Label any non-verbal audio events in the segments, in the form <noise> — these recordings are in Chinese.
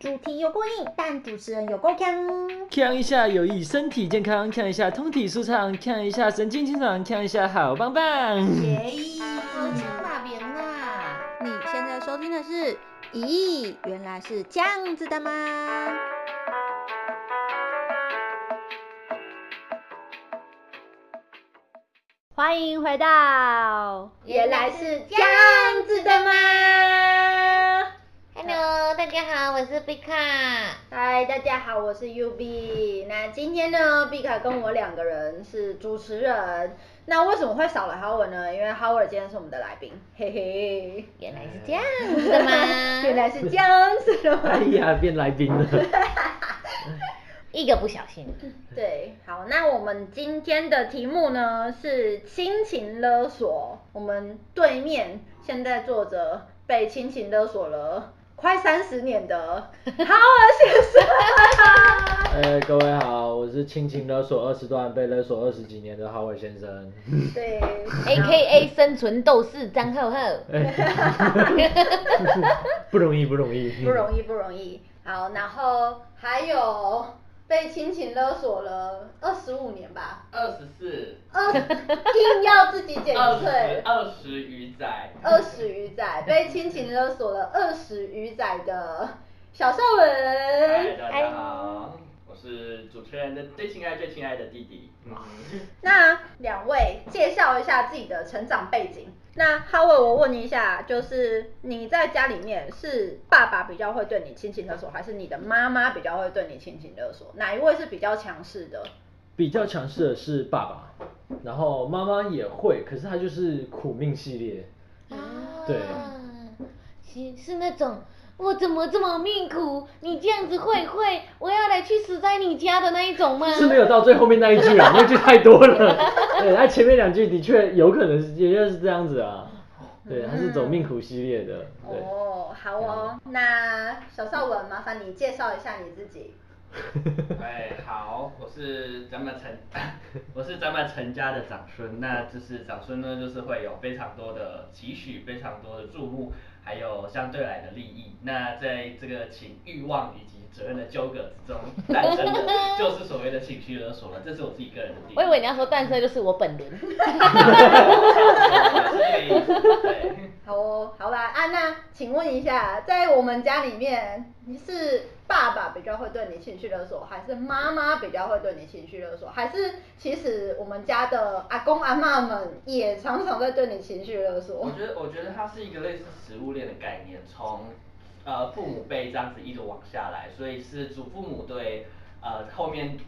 主题有过硬，但主持人有够强。强一下有益身体健康，强一下通体舒畅，强一下神经清爽，强一下好棒棒。耶！好强大边呐！你现在收听的是？咦，原来是这样子的吗？欢迎回到，原来是这样子的吗？Hello，大家好，我是碧卡。嗨，大家好，我是 UB。那今天呢，碧卡跟我两个人是主持人。那为什么会少了 Howard 呢？因为 Howard 今天是我们的来宾，嘿嘿。原来是这样子的吗？<laughs> 原来是这样子的吗？哎呀，变来宾了。一个不小心。对，好，那我们今天的题目呢是亲情勒索。我们对面现在坐着被亲情勒索了。快三十年的 Howard 先生，<laughs> 哎，各位好，我是亲情勒索二十段被勒索二十几年的 Howard 先生。对，A.K.A <laughs> 生存斗士张浩浩。<laughs> 不容易，不容易。不容易，不容易。好，然后还有。被亲情勒索了二十五年吧，二十四，二硬要自己减税，<laughs> 二十余载，二十余载，被亲情勒索了二十余载的小少文，嗨，大家好，我是主持人的最亲爱最亲爱的弟弟，嗯，<laughs> 那两位介绍一下自己的成长背景。那 Howard，我问你一下，就是你在家里面是爸爸比较会对你亲情勒索，还是你的妈妈比较会对你亲情勒索？哪一位是比较强势的？比较强势的是爸爸，然后妈妈也会，可是他就是苦命系列。啊，对，是是那种。我怎么这么命苦？你这样子会会，我要来去死在你家的那一种吗？是没有到最后面那一句啊，<laughs> 那句太多了。对，他前面两句的确有可能是，也就是这样子啊。对，他是走命苦系列的。对哦，好哦，那小邵文，麻烦你介绍一下你自己。<laughs> 哎，好，我是咱们陈，<laughs> 我是咱们陈家的长孙。那就是长孙呢，就是会有非常多的期许，非常多的注目。还有相对来的利益，那在这个情欲望以及责任的纠葛之中诞生的，就是所谓的情绪勒索了。这是我自己个人的定义。我以为你要说诞生就是我本人。<laughs> 对，好哦，好吧，安娜，请问一下，在我们家里面，你是？爸爸比较会对你情绪勒索，还是妈妈比较会对你情绪勒索，还是其实我们家的阿公阿妈们也常常在对你情绪勒索？我觉得，我觉得它是一个类似食物链的概念，从呃父母辈这样子一直往下来，所以是祖父母对呃后面。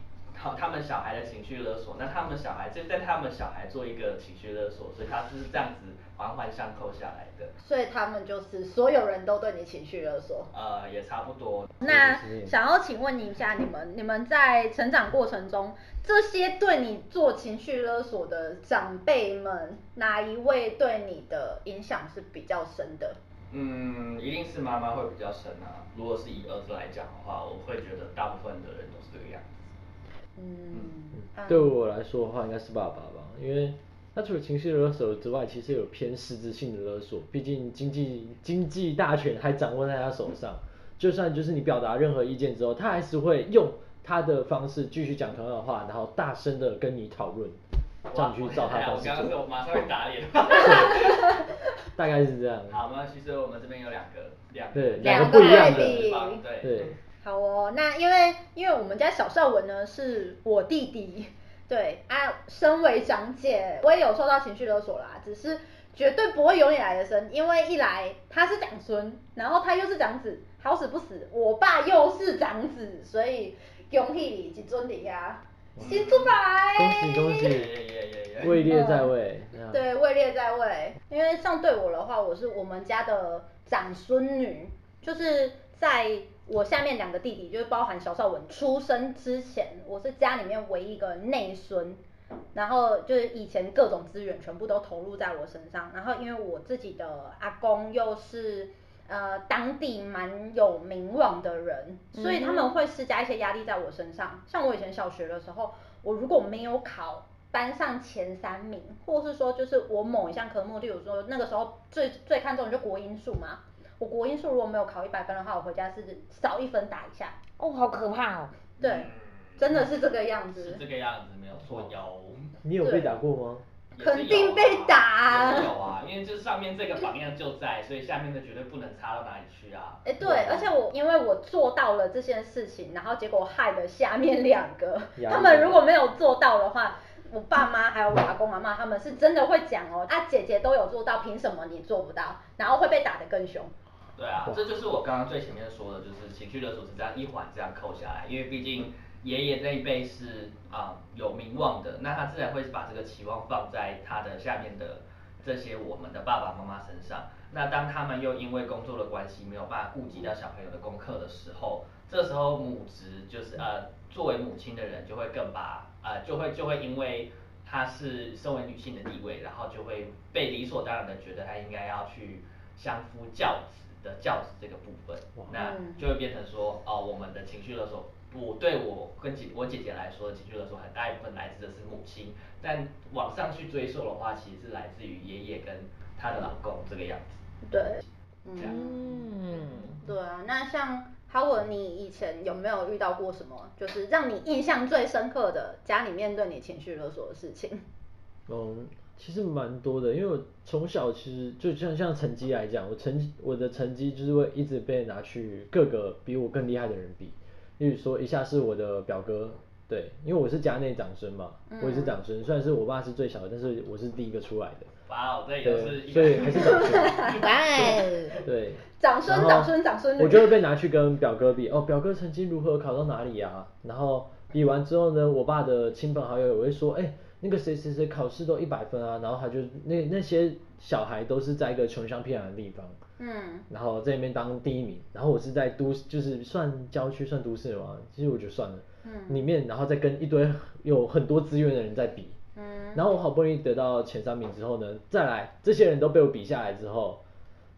好，他们小孩的情绪勒索，那他们小孩就在他们小孩做一个情绪勒索，所以他是这样子环环相扣下来的。所以他们就是所有人都对你情绪勒索。呃，也差不多。那想要请问你一下，你们你们在成长过程中，这些对你做情绪勒索的长辈们，哪一位对你的影响是比较深的？嗯，一定是妈妈会比较深啊。如果是以儿子来讲的话，我会觉得大部分的人都是这个样子。嗯，对我来说的话，应该是爸爸吧，因为他除了情绪勒索之外，其实有偏实质性的勒索，毕竟经济经济大权还掌握在他手上，就算就是你表达任何意见之后，他还是会用他的方式继续讲同样的话，然后大声的跟你讨论，这样去照他方式做。我刚刚马上 <laughs> 会打脸。<laughs> 大概是这样。好，那其实我们这边有两个，两个对两个不一样的，对。对好哦，那因为因为我们家小少文呢是我弟弟，对啊，身为长姐，我也有受到情绪勒索啦，只是绝对不会有你来的深，因为一来他是长孙，然后他又是长子，好死不死，我爸又是长子，所以恭喜你及尊你呀，新出牌，恭喜。恭喜，位列在位，嗯、对，位列在位，因为像对我的话，我是我们家的长孙女，就是在。我下面两个弟弟，就是包含小邵文出生之前，我是家里面唯一一个内孙，然后就是以前各种资源全部都投入在我身上，然后因为我自己的阿公又是呃当地蛮有名望的人，所以他们会施加一些压力在我身上。像我以前小学的时候，我如果没有考班上前三名，或是说就是我某一项科目，例如说那个时候最最看重的就国英数嘛。我国英数如果没有考一百分的话，我回家是少一分打一下。哦，好可怕哦。对，嗯、真的是这个样子。是这个样子，没有错。有。你有被打过吗？肯定被打、啊。有啊，因为就是上面这个榜样就在，所以下面的绝对不能差到哪里去啊。哎、欸，对，对而且我因为我做到了这件事情，然后结果害了下面两个，他们如果没有做到的话，我爸妈还有我阿公阿妈他们是真的会讲哦，啊姐姐都有做到，凭什么你做不到？然后会被打得更凶。对啊，这就是我刚刚最前面说的，就是情绪勒索是这样一环这样扣下来，因为毕竟。爷爷那一辈是啊、呃、有名望的，那他自然会把这个期望放在他的下面的这些我们的爸爸妈妈身上。那当他们又因为工作的关系没有办法顾及到小朋友的功课的时候，这时候母职就是呃作为母亲的人就会更把呃就会就会因为她是身为女性的地位，然后就会被理所当然的觉得她应该要去相夫教子的教子这个部分，那就会变成说哦我们的情绪勒索。我对我跟姐我姐姐来说，情绪勒索很大一部分来自的是母亲，但往上去追溯的话，其实是来自于爷爷跟她的老公这个样子。对，嗯，对啊，那像 Howard，你以前有没有遇到过什么，就是让你印象最深刻的家里面对你情绪勒索的事情？嗯，<laughs> 其实蛮多的，因为我从小其实就像像成绩来讲，我成我的成绩就是会一直被拿去各个比我更厉害的人比。例如说，一下是我的表哥，对，因为我是家内长孙嘛，嗯、我也是长孙，虽然是我爸是最小的，但是我是第一个出来的。哇哦，这也是，所以还是长孙。<laughs> 对，对，长孙长孙长孙。我就会被拿去跟表哥比，哦，表哥曾经如何，考到哪里啊？然后比完之后呢，我爸的亲朋好友也会说，哎、欸，那个谁谁谁考试都一百分啊，然后他就那那些小孩都是在一个穷乡僻壤的地方。嗯，然后在那边当第一名，然后我是在都市，就是算郊区算都市嘛，其实我觉得算了。嗯，里面然后再跟一堆有很多资源的人在比。嗯，然后我好不容易得到前三名之后呢，再来这些人都被我比下来之后，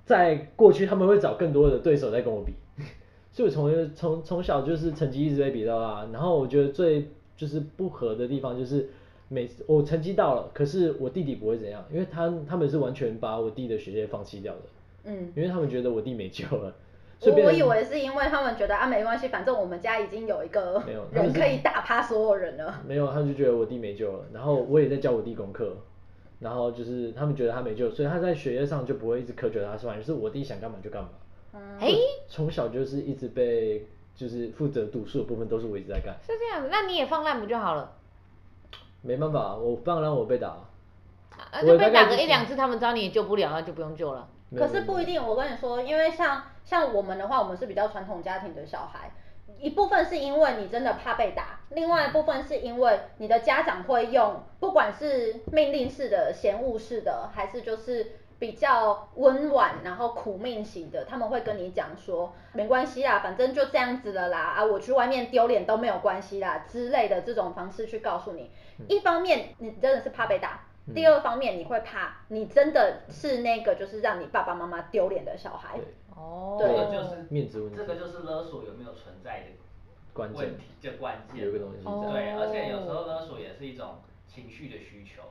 在过去他们会找更多的对手在跟我比，<laughs> 所以我从从从小就是成绩一直被比到大，然后我觉得最就是不合的地方就是每次我成绩到了，可是我弟弟不会怎样，因为他他们是完全把我弟的学业放弃掉的。嗯，因为他们觉得我弟没救了，我我以为是因为他们觉得啊没关系，反正我们家已经有一个人可以打趴所有人了。没有，他们就觉得我弟没救了，然后我也在教我弟功课，然后就是他们觉得他没救，所以他在学业上就不会一直苛求他，反正是我弟想干嘛就干嘛。哎，从小就是一直被就是负责读书的部分都是我一直在干。是这样，那你也放烂不就好了？没办法，我放烂我被打，啊就被打个一两次，他们知道你也救不了，那就不用救了。可是不一定，我跟你说，因为像像我们的话，我们是比较传统家庭的小孩，一部分是因为你真的怕被打，另外一部分是因为你的家长会用，不管是命令式的、嫌恶式的，还是就是比较温婉然后苦命型的，他们会跟你讲说，没关系啦，反正就这样子了啦，啊，我去外面丢脸都没有关系啦之类的这种方式去告诉你，一方面你真的是怕被打。第二方面，你会怕，你真的是那个就是让你爸爸妈妈丢脸的小孩。哦，这个就是面子问题，这个就是勒索有没有存在的问题，这关键。有个东西对，而且有时候勒索也是一种情绪的需求，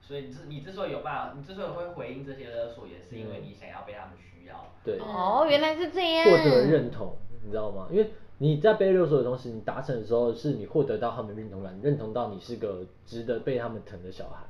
所以之你之所以有办法，你之所以会回应这些勒索，也是因为你想要被他们需要。对。哦，原来是这样。获得认同，你知道吗？因为你在被勒索的同时，你达成的时候，是你获得到他们认同感，认同到你是个值得被他们疼的小孩。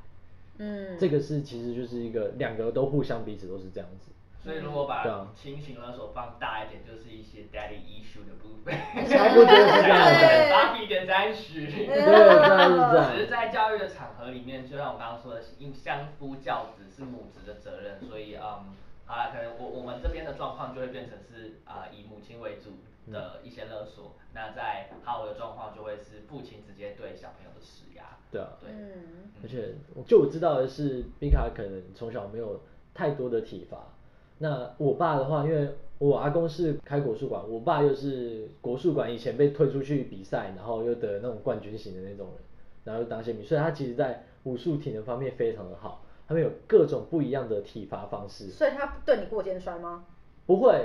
嗯，这个是其实就是一个两个都互相彼此都是这样子，所以如果把亲情勒索放大一点，就是一些 daddy issue 的部分，差不多是这样子。芭比的赞许，对，对，对，只是在教育的场合里面，就像我刚刚说的，因相夫教子是母职的责任，所以嗯，好了，可能我我们这边的状况就会变成是啊、呃、以母亲为主的一些勒索，嗯、那在哈维的状况就会是父亲直接对小朋友的施压。对啊，对，嗯，而且就我知道的是，米卡可能从小没有太多的体罚。那我爸的话，因为我阿公是开国术馆，我爸又是国术馆以前被推出去比赛，然后又得那种冠军型的那种人，然后又当宪兵，所以他其实在武术体能方面非常的好，他们有各种不一样的体罚方式。所以他对你过肩摔吗？不会，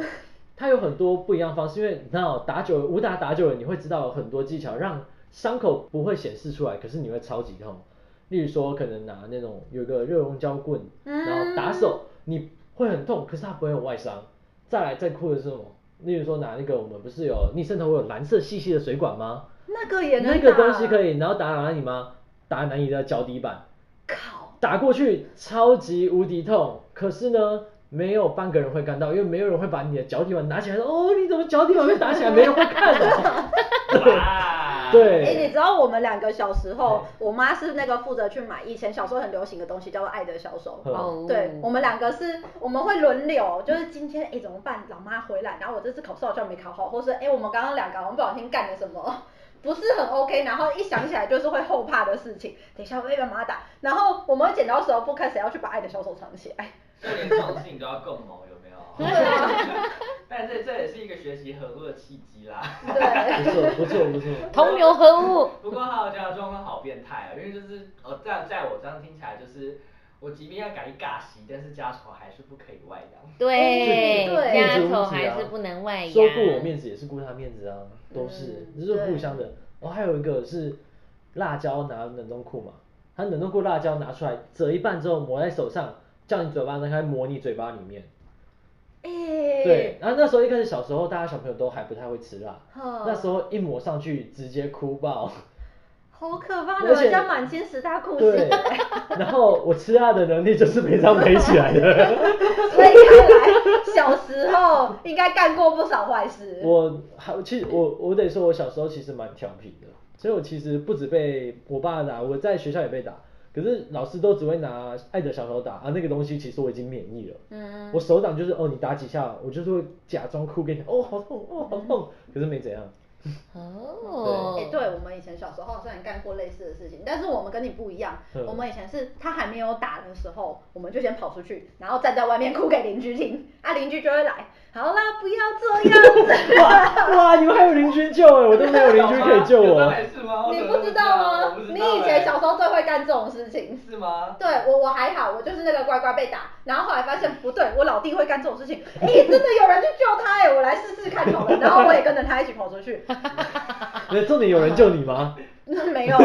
他有很多不一样方式，因为你知道打久了，武打打久了，你会知道很多技巧让。伤口不会显示出来，可是你会超级痛。例如说，可能拿那种有个热熔胶棍，然后打手，你会很痛，可是它不会有外伤。再来再酷的是什么？例如说拿那个我们不是有逆渗透有蓝色细细的水管吗？那个也能那个东西可以，然后打哪里吗？打哪里的脚底板？靠！打过去超级无敌痛，可是呢，没有半个人会看到，因为没有人会把你的脚底板拿起来说，哦，你怎么脚底板被打起来？没人会看的。<laughs> 对。哎，你知道我们两个小时候，我妈是那个负责去买以前小时候很流行的东西，叫做爱的小手。哦。对，我们两个是，我们会轮流，就是今天哎怎么办？老妈回来，然后我这次考试好像没考好，或是哎我们刚刚两个我们不小心干了什么？不是很 OK，然后一想起来就是会后怕的事情。<laughs> 等一下我会被妈打，然后我们剪刀石头布开始要去把爱的小手藏起来。<laughs> 就连这种事情都要共谋，有没有？<laughs> 对啊。但这这也是一个学习合作的契机啦。对。不错不错不错。同流合污。不过他的家状况好变态啊，因为就是哦，在在我这样听起来就是。我即便要改一尬戏，但是家丑还是不可以外扬。对，家丑还是不能外扬。说顾我面子也是顾他面子啊，都是，这是互相的。哦，还有一个是辣椒拿冷冻库嘛，他冷冻库辣椒拿出来折一半之后抹在手上，叫你嘴巴张开抹你嘴巴里面。欸。对，然后那时候一开始小时候大家小朋友都还不太会吃辣，那时候一抹上去直接哭爆。好可怕的，人家满清十大酷刑。然后我吃辣的能力就是没这样没起来的。<laughs> 所以看来小时候应该干过不少坏事。我还其实我我得说，我小时候其实蛮调皮的，所以我其实不止被我爸打，我在学校也被打。可是老师都只会拿爱的小手打啊，那个东西其实我已经免疫了。嗯。我手掌就是哦，你打几下，我就是会假装哭给你，哦好痛，哦好痛，可是没怎样。<laughs> 哦，哎，对，我们以前小时候虽然干过类似的事情，但是我们跟你不一样。我们以前是他还没有打的时候，我们就先跑出去，然后站在外面哭给邻居听，啊，邻居就会来。好啦，不要这样子。<laughs> 哇哇，你们还有邻居救哎，我都没有邻居可以救我。你不知道吗？你以前小时候最会干这种事情。是吗？对，我我还好，我就是那个乖乖被打，然后后来发现不对，我老弟会干这种事情，哎，真的有人去救他哎，我来试试看好了，<laughs> 然后我也跟着他一起跑出去。<laughs> 那重点有人救你吗？没有。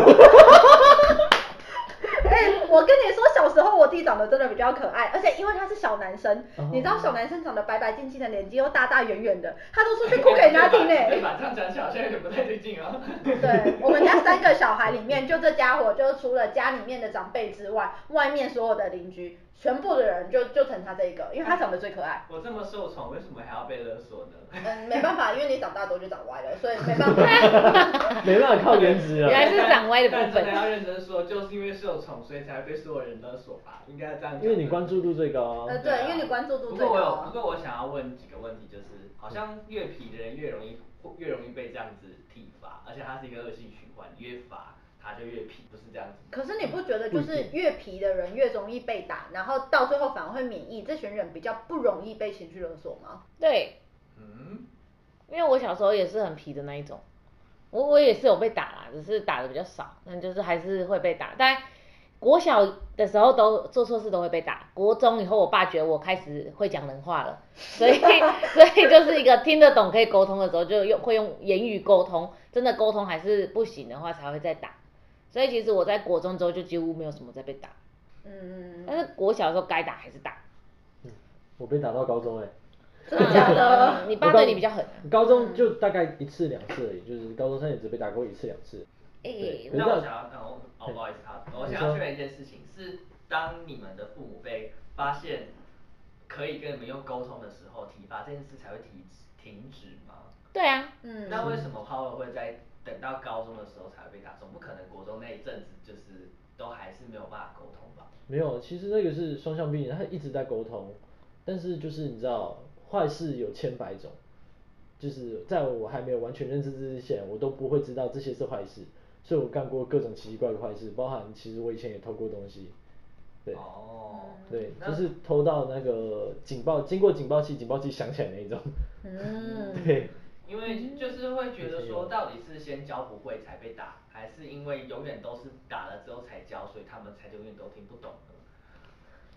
哎、欸，我跟你说，小时候我弟长得真的比较可爱，而且因为他是小男生，哦、你知道小男生长得白白净净的，脸肌又大大圆圆的，他都出去哭给人家听呢。你把这样讲起来好像有点不太对劲啊。对，我们家三个小孩里面，就这家伙，就除了家里面的长辈之外，外面所有的邻居。全部的人就就疼他这一个，因为他长得最可爱。我这么受宠，为什么还要被勒索呢？嗯，没办法，因为你长大多就长歪了，所以 <laughs> 没办法。<laughs> 没办法靠颜值啊。原来是长歪的部分。真的要认真说，就是因为受宠，所以才会被所有人勒索吧？应该这样讲。因为你关注度最高啊。呃，对，因为你关注度最高。不过我有，不过我想要问几个问题，就是好像越皮的人越容易越容易被这样子体罚，而且它是一个恶性循环，越罚。他就越皮，不是这样子。可是你不觉得就是越皮的人越容易被打，然后到最后反而会免疫？这群人比较不容易被情绪勒索吗？对。嗯。因为我小时候也是很皮的那一种，我我也是有被打啦，只是打的比较少，但就是还是会被打。但国小的时候都做错事都会被打，国中以后我爸觉得我开始会讲人话了，所以 <laughs> 所以就是一个听得懂可以沟通的时候就用会用言语沟通，真的沟通还是不行的话才会再打。所以其实我在国中之后就几乎没有什么在被打，嗯嗯，但是国小的时候该打还是打。嗯，我被打到高中哎、欸。<laughs> 真的假的？<laughs> 你爸对你比较狠。高中就大概一次两次而已，就是高中三年只被打过一次两次。哎、欸，那我想要，哦，不好意思，啊，我想要确认一件事情，是当你们的父母被发现可以跟你们用沟通的时候，体罚这件事才会停停止吗？对啊，嗯。那为什么 Power 会在？等到高中的时候才会被打，中不可能国中那一阵子就是都还是没有办法沟通吧？没有，其实那个是双向并行，他一直在沟通，但是就是你知道，坏事有千百种，就是在我还没有完全认知之前，我都不会知道这些是坏事，所以我干过各种奇奇怪怪的坏事，包含其实我以前也偷过东西，对，哦，对，就是偷到那个警报，经过警报器，警报器响起来那一种，嗯，<laughs> 对。因为就是会觉得说，到底是先教不会才被打，还是因为永远都是打了之后才教，所以他们才永远都听不懂呢？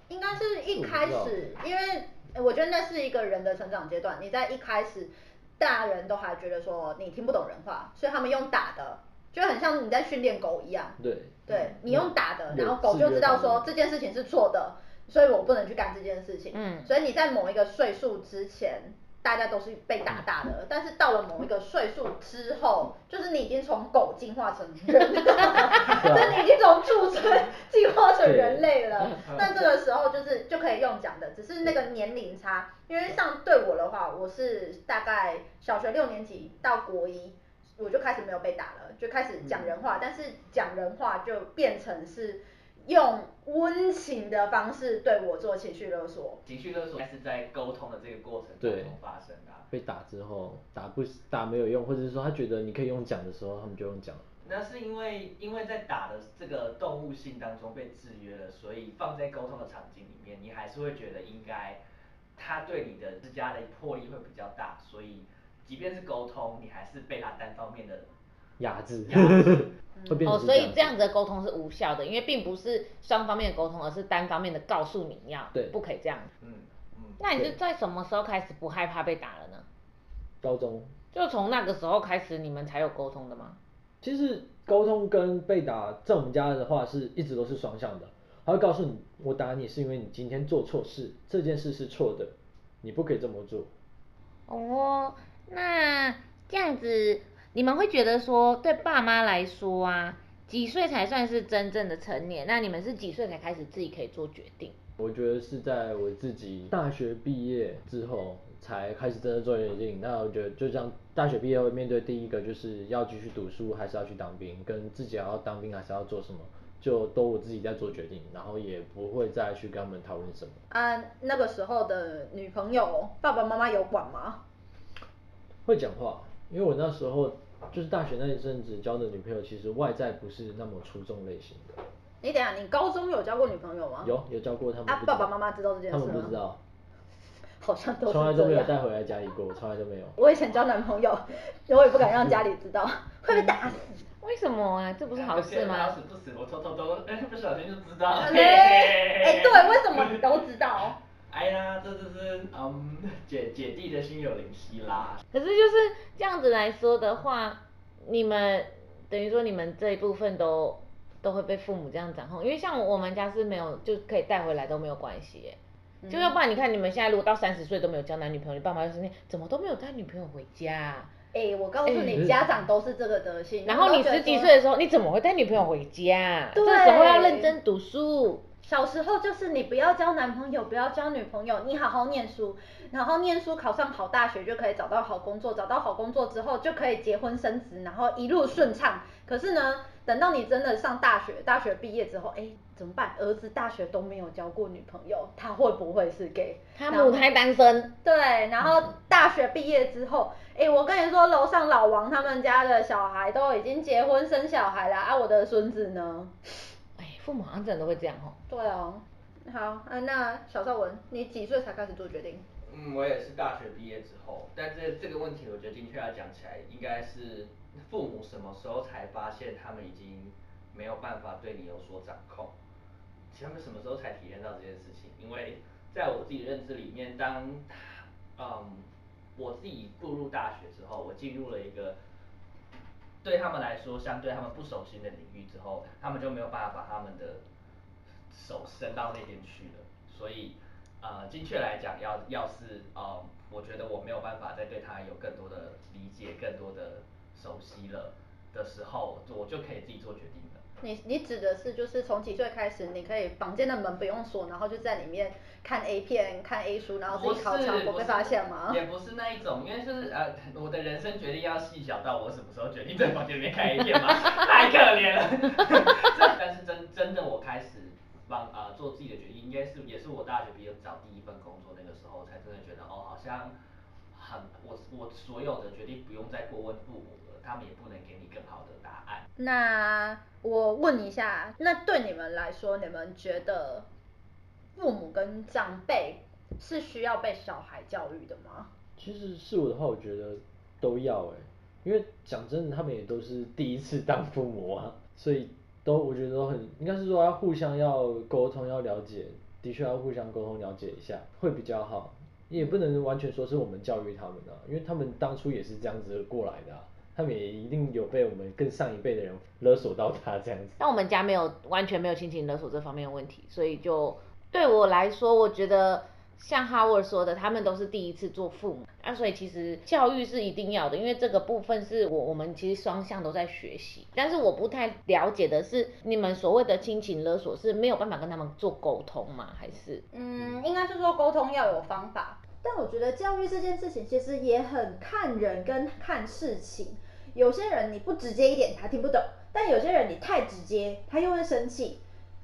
应该是一开始，因为我觉得那是一个人的成长阶段。你在一开始，大人都还觉得说你听不懂人话，所以他们用打的，就很像你在训练狗一样。对。对，你用打的，然后狗就知道说这件事情是错的。所以我不能去干这件事情。嗯，所以你在某一个岁数之前，大家都是被打大的，但是到了某一个岁数之后，就是你已经从狗进化成人，<laughs> 就是你已经从畜生进化成人类了。那这个时候就是就可以用讲的，只是那个年龄差，因为像对我的话，我是大概小学六年级到国一，我就开始没有被打了，就开始讲人话，但是讲人话就变成是。用温情的方式对我做情绪勒索，情绪勒索是在沟通的这个过程当中发生的。被打之后，打不打没有用，或者是说他觉得你可以用讲的时候，他们就用讲。那是因为因为在打的这个动物性当中被制约了，所以放在沟通的场景里面，你还是会觉得应该他对你的施加的魄力会比较大，所以即便是沟通，你还是被他单方面的压制。<laughs> 哦，所以这样子的沟通是无效的，因为并不是双方面的沟通，而是单方面的告诉你要，对，不可以这样。嗯嗯。那你是在什么时候开始不害怕被打了呢？高中。就从那个时候开始，你们才有沟通的吗？其实沟通跟被打，在我们家的话是一直都是双向的。他会告诉你，我打你是因为你今天做错事，这件事是错的，你不可以这么做。哦，那这样子。你们会觉得说，对爸妈来说啊，几岁才算是真正的成年？那你们是几岁才开始自己可以做决定？我觉得是在我自己大学毕业之后才开始真的做决定。那我觉得就像大学毕业会面对第一个就是要继续读书还是要去当兵，跟自己要当兵还是要做什么，就都我自己在做决定，然后也不会再去跟他们讨论什么。啊，那个时候的女朋友，爸爸妈妈有管吗？会讲话。因为我那时候就是大学那一阵子交的女朋友，其实外在不是那么出众类型的。你等下，你高中有交过女朋友吗？有，有交过，他们。啊，爸爸妈妈知道这件事吗？他们不知道。<laughs> 好像都是。从来都没有带回来家里过，从来都没有。我以前交男朋友，我也不敢让家里知道，<laughs> 会被打死。为什么啊？这不是好事吗？打死不死，我偷偷都，哎，不小心就知道了。哎，<laughs> 哎，对，为什么你都知道？哎呀，这就是嗯姐姐弟的心有灵犀啦。可是就是这样子来说的话，你们等于说你们这一部分都都会被父母这样掌控，因为像我们家是没有就可以带回来都没有关系就要不然你看你们现在如果到三十岁都没有交男女朋友，你爸妈就是那怎么都没有带女朋友回家？哎、欸，我告诉你，欸、家长都是这个德性。然后你十几岁的时候，你怎么会带女朋友回家？对这时候要认真读书。小时候就是你不要交男朋友，不要交女朋友，你好好念书，然后念书考上好大学就可以找到好工作，找到好工作之后就可以结婚生子，然后一路顺畅。可是呢，等到你真的上大学，大学毕业之后，哎，怎么办？儿子大学都没有交过女朋友，他会不会是 gay？他母胎单身。对，然后大学毕业之后，哎，我跟你说，楼上老王他们家的小孩都已经结婚生小孩了，啊，我的孙子呢？父母好像真的都会这样哦。对哦，好啊，那小邵文，你几岁才开始做决定？嗯，我也是大学毕业之后，但这这个问题，我觉得的确要讲起来，应该是父母什么时候才发现他们已经没有办法对你有所掌控？其实他们什么时候才体验到这件事情？因为在我自己认知里面，当嗯我自己步入大学之后，我进入了一个。对他们来说，相对他们不熟悉的领域之后，他们就没有办法把他们的手伸到那边去了。所以，呃，精确来讲，要要是呃，我觉得我没有办法再对他有更多的理解、更多的熟悉了的时候，我就可以自己做决定了。你你指的是就是从几岁开始，你可以房间的门不用锁，然后就在里面看 A 片、看 A 书，然后自己靠墙不被发现吗？也不是那一种，因为就是呃，我的人生决定要细小到我什么时候决定在房间里面看 A 片吗？<laughs> 太可怜了。<laughs> 但是真真的我开始帮啊、呃、做自己的决定，应该是也是我大学毕业找第一份工作那个时候，才真的觉得哦，好像很我我所有的决定不用再过问父母了，他们也不能给你更好的答案。那。我问一下，那对你们来说，你们觉得父母跟长辈是需要被小孩教育的吗？其实是我的话，我觉得都要哎，因为讲真的，他们也都是第一次当父母啊，<laughs> 所以都我觉得都很，应该是说要互相要沟通，要了解，的确要互相沟通了解一下，会比较好。也不能完全说是我们教育他们的啊，因为他们当初也是这样子过来的啊。他们也一定有被我们更上一辈的人勒索到他这样子。但我们家没有完全没有亲情勒索这方面的问题，所以就对我来说，我觉得。像 Howard 说的，他们都是第一次做父母啊，所以其实教育是一定要的，因为这个部分是我我们其实双向都在学习。但是我不太了解的是，你们所谓的亲情勒索是没有办法跟他们做沟通吗？还是？嗯，应该是说沟通要有方法。但我觉得教育这件事情其实也很看人跟看事情。有些人你不直接一点他听不懂，但有些人你太直接他又会生气。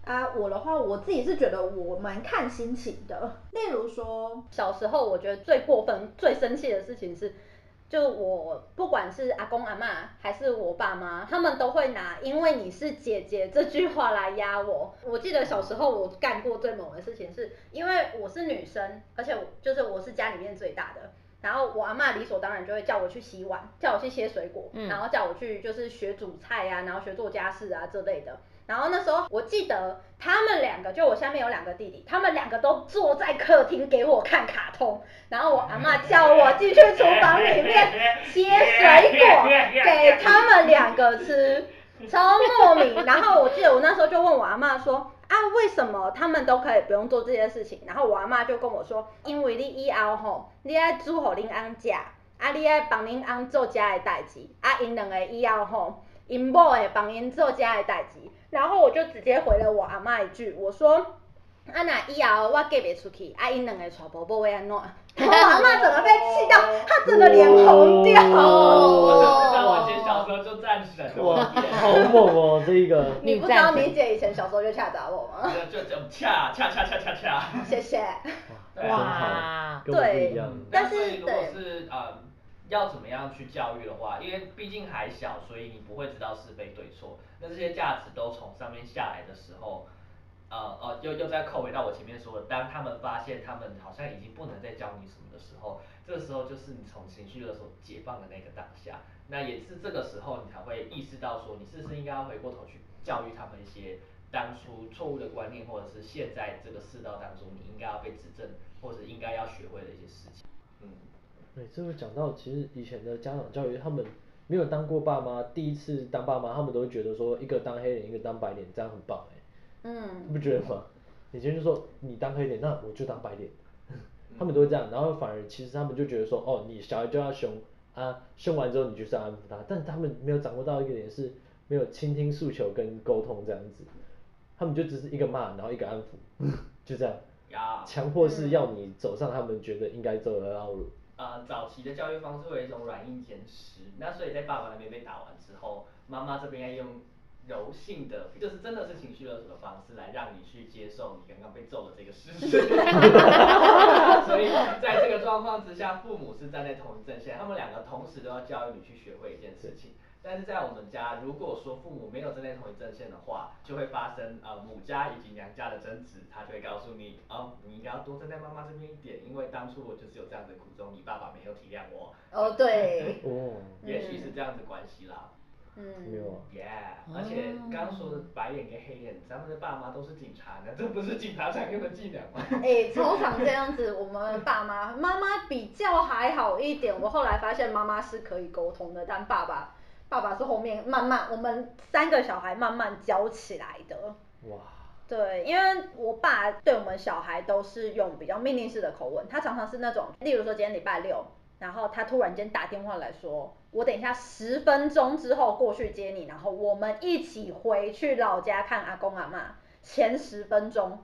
啊，我的话，我自己是觉得我蛮看心情的。例如说，小时候我觉得最过分、最生气的事情是，就我不管是阿公阿嬷还是我爸妈，他们都会拿“因为你是姐姐”这句话来压我。我记得小时候我干过最猛的事情是，因为我是女生，而且就是我是家里面最大的，然后我阿嬷理所当然就会叫我去洗碗，叫我去切水果，嗯、然后叫我去就是学煮菜啊，然后学做家事啊这类的。然后那时候我记得他们两个，就我下面有两个弟弟，他们两个都坐在客厅给我看卡通，然后我阿嬷叫我进去厨房里面切水果给他们两个吃，超莫名。然后我记得我那时候就问我阿嬷说啊，为什么他们都可以不用做这些事情？然后我阿妈就跟我说，因为你以后吼，你爱煮好恁翁食，啊你爱帮恁翁做家的代志，啊因两个以后吼，因某会帮因做家的代志。然后我就直接回了我阿妈一句，我说，啊那以后我嫁不出去，啊因两个娶婆婆会安怎？然后我阿妈整个被气到，她整个脸红掉。哦，那我以前小时候就战神。哇，好猛哦，这个。你不知道你姐以前小时候就恰打我吗？就就恰恰恰恰恰恰。谢谢。哇，对，但是如果是呃。要怎么样去教育的话，因为毕竟还小，所以你不会知道是非对错。那这些价值都从上面下来的时候，呃哦，又又再扣回到我前面说，当他们发现他们好像已经不能再教你什么的时候，这个时候就是你从情绪勒索解放的那个当下。那也是这个时候你才会意识到说，你是不是应该要回过头去教育他们一些当初错误的观念，或者是现在这个世道当中你应该要被指正，或者应该要学会的一些事情。嗯。对，这个讲到其实以前的家长教育，他们没有当过爸妈，第一次当爸妈，他们都会觉得说一个当黑脸，一个当白脸，这样很棒。嗯。不觉得吗？以前就说你当黑脸，那我就当白脸，<laughs> 他们都会这样，然后反而其实他们就觉得说，哦，你小孩就要凶啊，凶完之后你就是要安抚他，但他们没有掌握到一个点是，没有倾听诉求跟沟通这样子，他们就只是一个骂，然后一个安抚，就这样。强迫是要你走上他们觉得应该走的道路。呃，早期的教育方式会有一种软硬兼施，那所以在爸爸那边被打完之后，妈妈这边要用柔性的，就是真的是情绪勒索的方式来让你去接受你刚刚被揍的这个事实。<laughs> <laughs> 所以在这个状况之下，父母是站在同一阵线，他们两个同时都要教育你去学会一件事情。但是在我们家，如果说父母没有站在同一阵线的话，就会发生呃母家以及娘家的争执，他就会告诉你，哦，你应该要多站在妈妈这边一点，因为当初我就是有这样的苦衷，你爸爸没有体谅我。哦，对，哦，<laughs> 也许是这样子关系啦。嗯，没有啊。Yeah，而且刚刚说的白眼跟黑眼，咱们的爸妈都是警察呢，这不是警察常用的伎俩吗？哎、欸，超常这样子，我们爸妈，妈妈比较还好一点，我后来发现妈妈是可以沟通的，但爸爸。爸爸是后面慢慢，我们三个小孩慢慢教起来的。哇。对，因为我爸对我们小孩都是用比较命令式的口吻，他常常是那种，例如说今天礼拜六，然后他突然间打电话来说，我等一下十分钟之后过去接你，然后我们一起回去老家看阿公阿妈。前十分钟，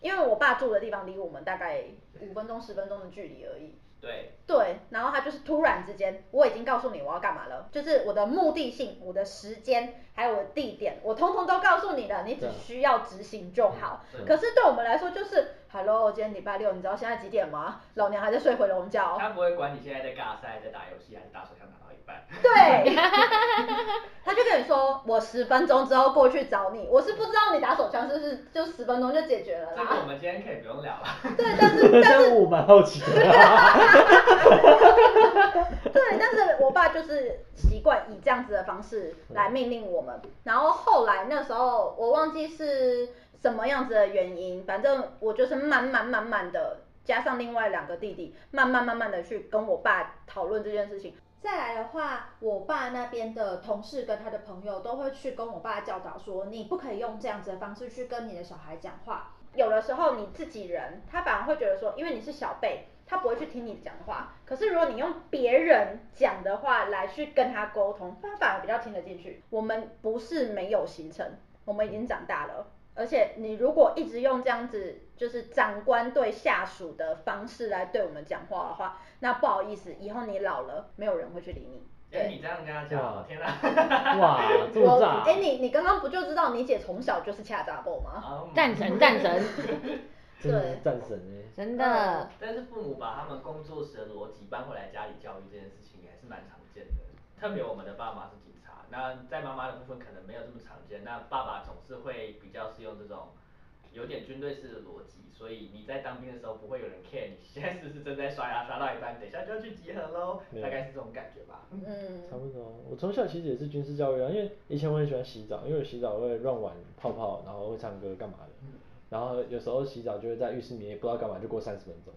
因为我爸住的地方离我们大概五分钟十分钟的距离而已。对对，然后他就是突然之间，我已经告诉你我要干嘛了，就是我的目的性、我的时间还有我的地点，我通通都告诉你了，你只需要执行就好。可是对我们来说就是，Hello，今天礼拜六，你知道现在几点吗？老娘还在睡回笼觉。他不会管你现在在尬赛，在打游戏还是打手枪打到一半。对，<laughs> 他就跟你说，我十分钟之后过去找你。我是不知道你打手枪是不是就十分钟就解决了啦。这个我们今天可以不用聊了。对，但是 <laughs> 但是我蛮好奇的。<laughs> 对，但是我爸就是习惯以这样子的方式来命令我们。然后后来那时候我忘记是什么样子的原因，反正我就是慢慢慢慢的加上另外两个弟弟，慢慢慢慢的去跟我爸讨论这件事情。再来的话，我爸那边的同事跟他的朋友都会去跟我爸教导说，你不可以用这样子的方式去跟你的小孩讲话。有的时候你自己人，他反而会觉得说，因为你是小辈，他不会去听你讲话。可是如果你用别人讲的话来去跟他沟通，他反而比较听得进去。我们不是没有形成，我们已经长大了。而且你如果一直用这样子，就是长官对下属的方式来对我们讲话的话，那不好意思，以后你老了，没有人会去理你。哎，你这样跟他讲，天哪！哇，这么炸！哎，你你刚刚不就知道你姐从小就是恰杂宝吗？<laughs> 战神，<laughs> 战神。对，战神哎，真的。但是父母把他们工作时的逻辑搬回来家里教育这件事情，还是蛮常见的。特别我们的爸妈是警察，那在妈妈的部分可能没有这么常见。那爸爸总是会比较是用这种有点军队式的逻辑。所以你在当兵的时候不会有人 care 你现在是不是正在刷牙刷到一半，等一下就要去集合喽，大概是这种感觉吧。嗯，差不多。我从小其实也是军事教育啊，因为以前我很喜欢洗澡，因为我洗澡会乱玩泡泡，然后会唱歌干嘛的。然后有时候洗澡就会在浴室里面也不知道干嘛就过三十分钟。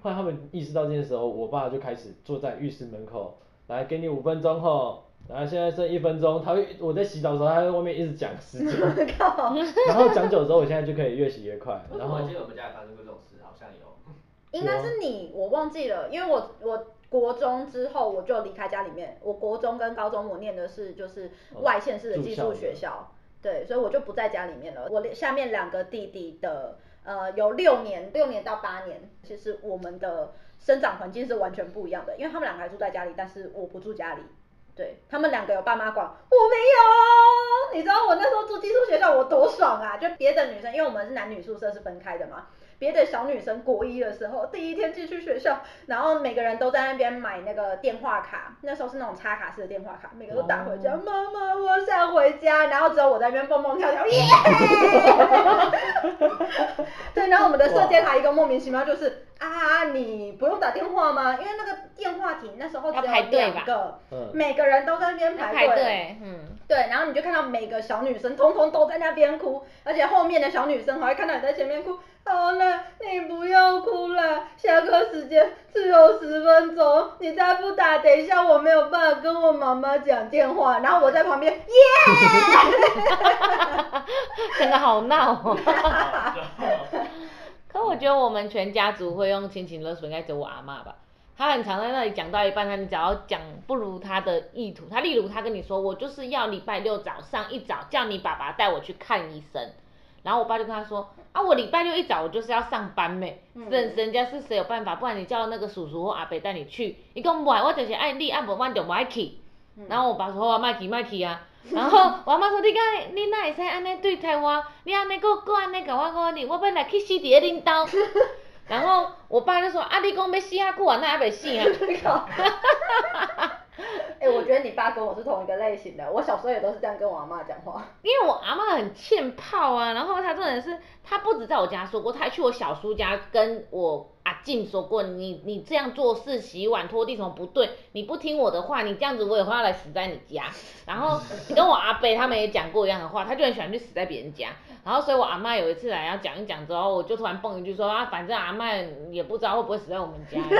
后来他们意识到这件事后，我爸就开始坐在浴室门口，来给你五分钟后。然后现在剩一分钟，他会我在洗澡的时候，他在外面一直讲时间，<laughs> 然后讲久之后，我现在就可以越洗越快。<laughs> 然后我记得我们家也发生过这种事，好像有。应该是你，我忘记了，因为我我国中之后我就离开家里面，我国中跟高中我念的是就是外县市的寄宿学校，对，所以我就不在家里面了。我下面两个弟弟的呃有六年，六年到八年，其实我们的生长环境是完全不一样的，因为他们两个还住在家里，但是我不住家里。对，他们两个有爸妈管，我没有。你知道我那时候住寄宿学校我多爽啊！就别的女生，因为我们是男女宿舍是分开的嘛。别的小女生国一的时候，第一天进去学校，然后每个人都在那边买那个电话卡，那时候是那种插卡式的电话卡，每个都打回家，妈妈、oh. 我想回家，然后只有我在那边蹦蹦跳跳，耶！<laughs> 对，然后我们的舍监还一个莫名其妙就是。啊，你不用打电话吗？因为那个电话亭那时候只有两个，每个人都在那边排队。排队，嗯，对，然后你就看到每个小女生通通都在那边哭，而且后面的小女生还会看到你在前面哭。好了，你不要哭了，下课时间只有十分钟，你再不打，等一下我没有办法跟我妈妈讲电话。然后我在旁边，耶！真的好闹哦。<laughs> 可我觉得我们全家族会用亲情勒索，应该只有我阿妈吧。她很常在那里讲到一半，她你只要讲不如她的意图，她例如她跟你说，我就是要礼拜六早上一早叫你爸爸带我去看医生，然后我爸就跟他说，啊我礼拜六一早我就是要上班咩，人人家是谁有办法，不然你叫那个叔叔或阿伯带你去，伊讲不爱，我就是爱你，爱无我就不爱去。然后我爸说，我莫去莫去啊。<laughs> 然后 <laughs> 我妈说，你敢你哪会使安尼对待我？你安尼搁搁安尼甲我讲你，我要来去死伫咧恁兜。<laughs> 然后我爸就说，啊你讲要死啊久啊，那还未死啊。<laughs> 哎、我觉得你爸跟我是同一个类型的，我小时候也都是这样跟我阿妈讲话。因为我阿妈很欠泡啊，然后她真的是，她不止在我家说过，她还去我小叔家跟我阿静说过，你你这样做事、洗碗、拖地什么不对，你不听我的话，你这样子我也会要来死在你家。然后 <laughs> 你跟我阿伯他们也讲过一样的话，他就很喜欢去死在别人家。然后所以我阿妈有一次来要讲一讲之后，我就突然蹦一句说啊，反正阿妈也不知道会不会死在我们家。<laughs>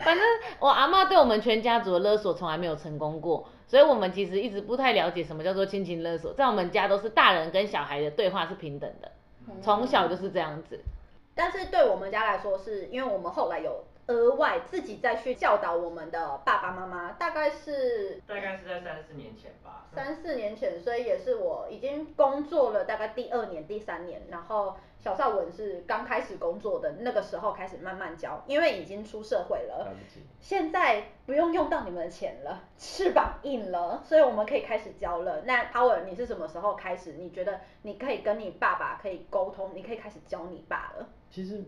反正我阿妈对我们全家族的勒索从来没有成功过，所以我们其实一直不太了解什么叫做亲情勒索。在我们家都是大人跟小孩的对话是平等的，从小就是这样子。但是对我们家来说，是因为我们后来有。额外自己再去教导我们的爸爸妈妈，大概是大概是在三四年前吧。三四年前，所以也是我已经工作了大概第二年、第三年，然后小少文是刚开始工作的那个时候开始慢慢教，因为已经出社会了，现在不用用到你们的钱了，翅膀硬了，所以我们可以开始教了。那 Howard，你是什么时候开始？你觉得你可以跟你爸爸可以沟通，你可以开始教你爸了？其实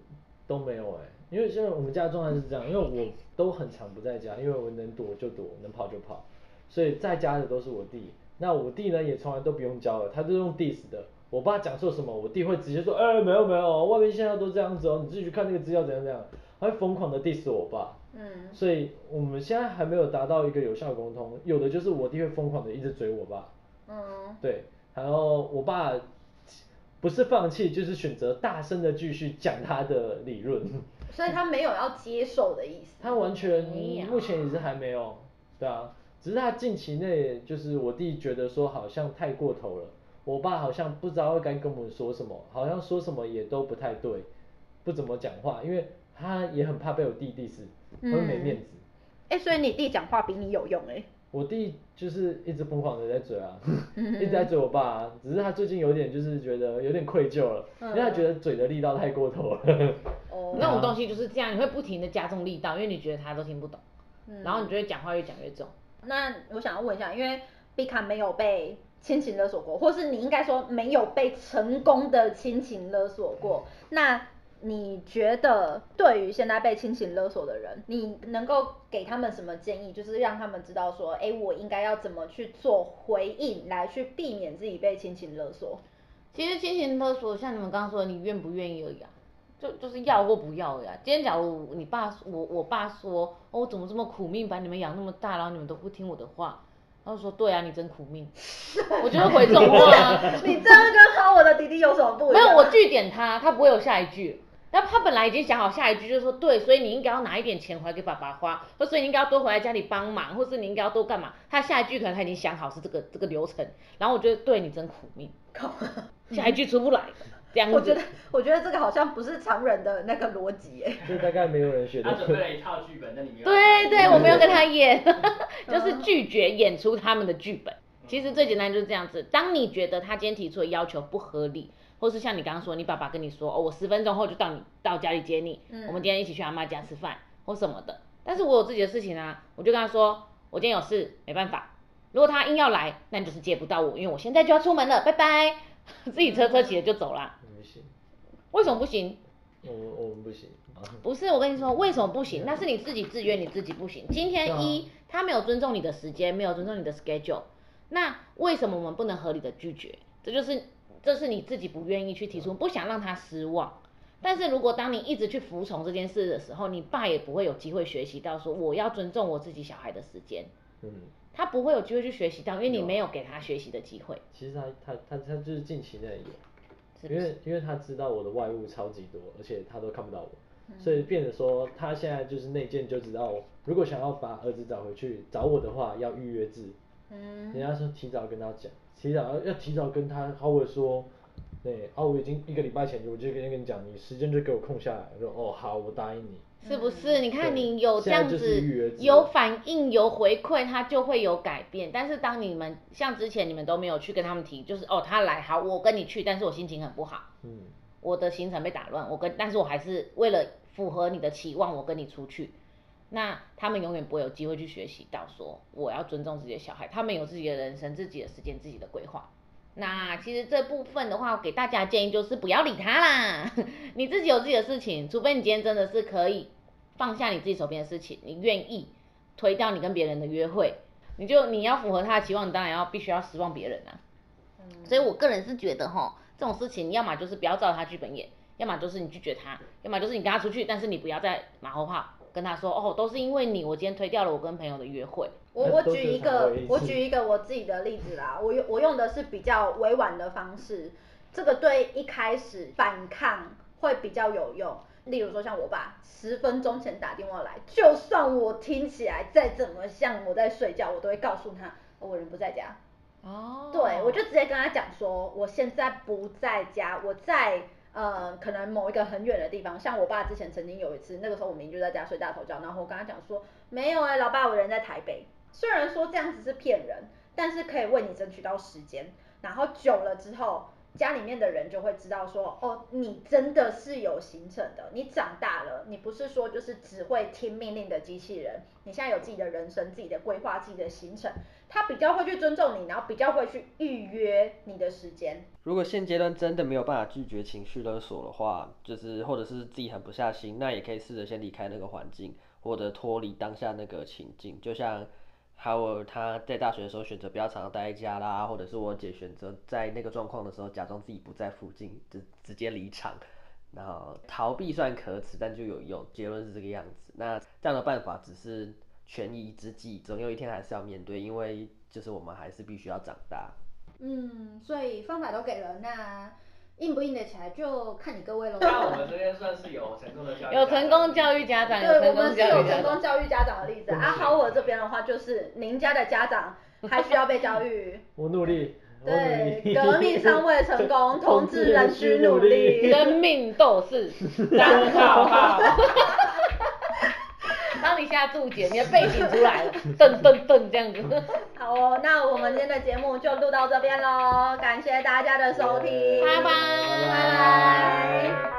都没有哎、欸。因为现在我们家的状态是这样，因为我都很常不在家，因为我能躲就躲，能跑就跑，所以在家的都是我弟。那我弟呢也从来都不用教了，他就用 diss 的。我爸讲错什么，我弟会直接说，哎，没有没有，外面现在都这样子哦，你自己去看那个资料怎样怎样，他会疯狂的 diss 我爸。嗯。所以我们现在还没有达到一个有效沟通，有的就是我弟会疯狂的一直追我爸。嗯。对，然后我爸不是放弃，就是选择大声的继续讲他的理论。所以他没有要接受的意思。他完全目前也是还没有，对啊，只是他近期内就是我弟觉得说好像太过头了，我爸好像不知道该跟我们说什么，好像说什么也都不太对，不怎么讲话，因为他也很怕被我弟 diss，会没面子。哎、嗯欸，所以你弟讲话比你有用哎、欸。我弟就是一直疯狂的在嘴啊，<laughs> 一直在嘴我爸啊，只是他最近有点就是觉得有点愧疚了，因为他觉得嘴的力道太过头了。哦，那种东西就是这样，你会不停的加重力道，因为你觉得他都听不懂，然后你就会讲话越讲越重。那我想要问一下，因为碧卡没有被亲情勒索过，或是你应该说没有被成功的亲情勒索过，那。你觉得对于现在被亲情勒索的人，你能够给他们什么建议？就是让他们知道说，哎，我应该要怎么去做回应，来去避免自己被亲情勒索。其实亲情勒索，像你们刚刚说的，你愿不愿意而已啊，就就是要或不要呀。今天假如你爸我我爸说，哦，我怎么这么苦命把你们养那么大，然后你们都不听我的话，他就说，对啊，你真苦命。<laughs> 我就会回这种话，你这样跟好我的弟弟有什么不一样？没有，我句点他，他不会有下一句。那他本来已经想好下一句，就是说对，所以你应该要拿一点钱回来给爸爸花，或所以你应该要多回来家里帮忙，或是你应该要多干嘛？他下一句可能他已经想好是这个这个流程，然后我觉得对你真苦命，靠，下一句出不来，这样子。我觉得我觉得这个好像不是常人的那个逻辑耶。就大概没有人学的。他准备了一套剧本在里面。对对，我没有跟他演，<laughs> 就是拒绝演出他们的剧本。其实最简单就是这样子，当你觉得他今天提出的要求不合理。或是像你刚刚说，你爸爸跟你说，哦，我十分钟后就到你到家里接你，嗯，我们今天一起去阿妈家吃饭或什么的。但是我有自己的事情啊，我就跟他说，我今天有事，没办法。如果他硬要来，那你就是接不到我，因为我现在就要出门了，拜拜。<laughs> 自己车车骑了就走了。为什么不行？我我们不行。不是，我跟你说，为什么不行？那是你自己自愿你自己不行。今天一，他没有尊重你的时间，没有尊重你的 schedule，那为什么我们不能合理的拒绝？这就是。这是你自己不愿意去提出，不想让他失望。但是如果当你一直去服从这件事的时候，你爸也不会有机会学习到说我要尊重我自己小孩的时间。嗯，他不会有机会去学习到，因为你没有给他学习的机会。其实他他他他就是近期内有，因为因为他知道我的外物超级多，而且他都看不到我，嗯、所以变得说他现在就是内建就知道，如果想要把儿子找回去找我的话，要预约制。嗯，人家说提早跟他讲。提早要要提早跟他好我说，对，啊我已经一个礼拜前我就跟跟你讲，你时间就给我空下来，我说哦好，我答应你。是不是？你看你有这样子有反应有回馈，他就会有改变。但是当你们像之前你们都没有去跟他们提，就是哦他来好，我跟你去，但是我心情很不好，嗯，我的行程被打乱，我跟但是我还是为了符合你的期望，我跟你出去。那他们永远不会有机会去学习到说，我要尊重自己的小孩，他们有自己的人生、自己的时间、自己的规划。那其实这部分的话，我给大家建议就是不要理他啦，<laughs> 你自己有自己的事情，除非你今天真的是可以放下你自己手边的事情，你愿意推掉你跟别人的约会，你就你要符合他的期望，你当然要必须要失望别人啊。所以我个人是觉得哈，这种事情你要么就是不要照他剧本演，要么就是你拒绝他，要么就是你跟他出去，但是你不要再马后炮。跟他说哦，都是因为你，我今天推掉了我跟朋友的约会。我我举一个，我举一个我自己的例子啦，我用我用的是比较委婉的方式，这个对一开始反抗会比较有用。例如说像我爸十分钟前打电话来，就算我听起来再怎么像我在睡觉，我都会告诉他我人不在家。哦，对，我就直接跟他讲说，我现在不在家，我在。呃，可能某一个很远的地方，像我爸之前曾经有一次，那个时候我明明就在家睡大头觉，然后我跟他讲说，没有哎、欸，老爸，我人在台北。虽然说这样子是骗人，但是可以为你争取到时间。然后久了之后，家里面的人就会知道说，哦，你真的是有行程的，你长大了，你不是说就是只会听命令的机器人，你现在有自己的人生、自己的规划、自己的行程。他比较会去尊重你，然后比较会去预约你的时间。如果现阶段真的没有办法拒绝情绪勒索的话，就是或者是自己狠不下心，那也可以试着先离开那个环境，或者脱离当下那个情境。就像还有他在大学的时候选择比较常待在家啦，或者是我姐选择在那个状况的时候假装自己不在附近，就直接离场。然后逃避算可耻，但就有用。结论是这个样子。那这样的办法只是。权宜之计，总有一天还是要面对，因为就是我们还是必须要长大。嗯，所以方法都给了，那硬不硬得起来就看你各位喽。那我们这边算是有成功的教育，有成功教育家长，对，我们是有成功教育家长的例子。啊，好，我这边的话就是您家的家长还需要被教育。<laughs> 我努力。对，革命尚未成功，<laughs> 同志仍需努力。生命斗士张浩浩。当你现在注解，你的背景出来了，噔噔噔这样子。<laughs> 好哦，那我们今天的节目就录到这边喽，感谢大家的收听，拜拜，拜拜。